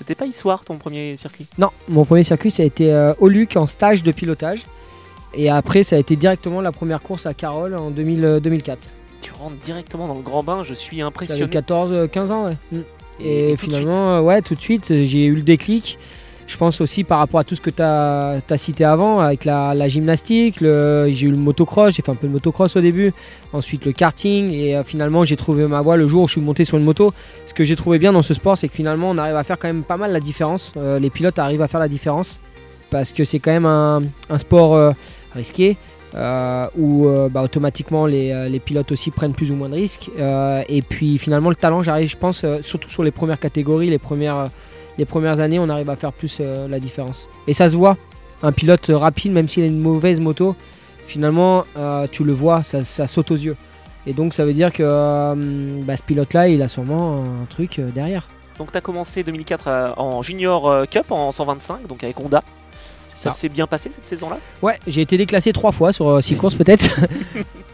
C'était pas Issoire ton premier circuit Non, mon premier circuit, ça a été euh, au Luc en stage de pilotage. Et après, ça a été directement la première course à Carole en 2000, euh, 2004. Tu rentres directement dans le grand bain, je suis J'avais impressionné. 14, euh, 15 ans, ouais. Mm. Et- finalement, euh, ouais, tout de suite, euh, j'ai eu le déclic. Je pense aussi par rapport à tout ce que tu as, cité avant, avec la, gymnastique, j'ai eu le motocross, j'ai fait un peu de motocross au début, ensuite le karting, et euh, finalement j'ai trouvé ma voie le jour où je suis monté sur une moto. Ce que j'ai trouvé bien dans ce sport, c'est que finalement on arrive à faire quand même pas mal la différence. Euh, les pilotes arrivent à faire la différence, parce que c'est quand même un, sport euh, risqué. où bah, automatiquement les, pilotes aussi prennent plus ou moins de risques. Et puis finalement le talent, j'arrive, je pense, surtout sur les premières catégories, les premières, les premières années, on arrive à faire plus euh, la différence. Et ça se voit, un pilote rapide, même s'il a une mauvaise moto, finalement euh, tu le vois, ça, ça saute aux yeux. Et donc ça veut dire que euh, bah, ce pilote-là, il a sûrement un truc derrière. Donc tu as commencé 2004 à- en Junior Cup en 125, donc avec Honda. Ça ça. s'est bien passé cette saison-là? Ouais, j'ai été déclassé trois fois sur six courses peut-être.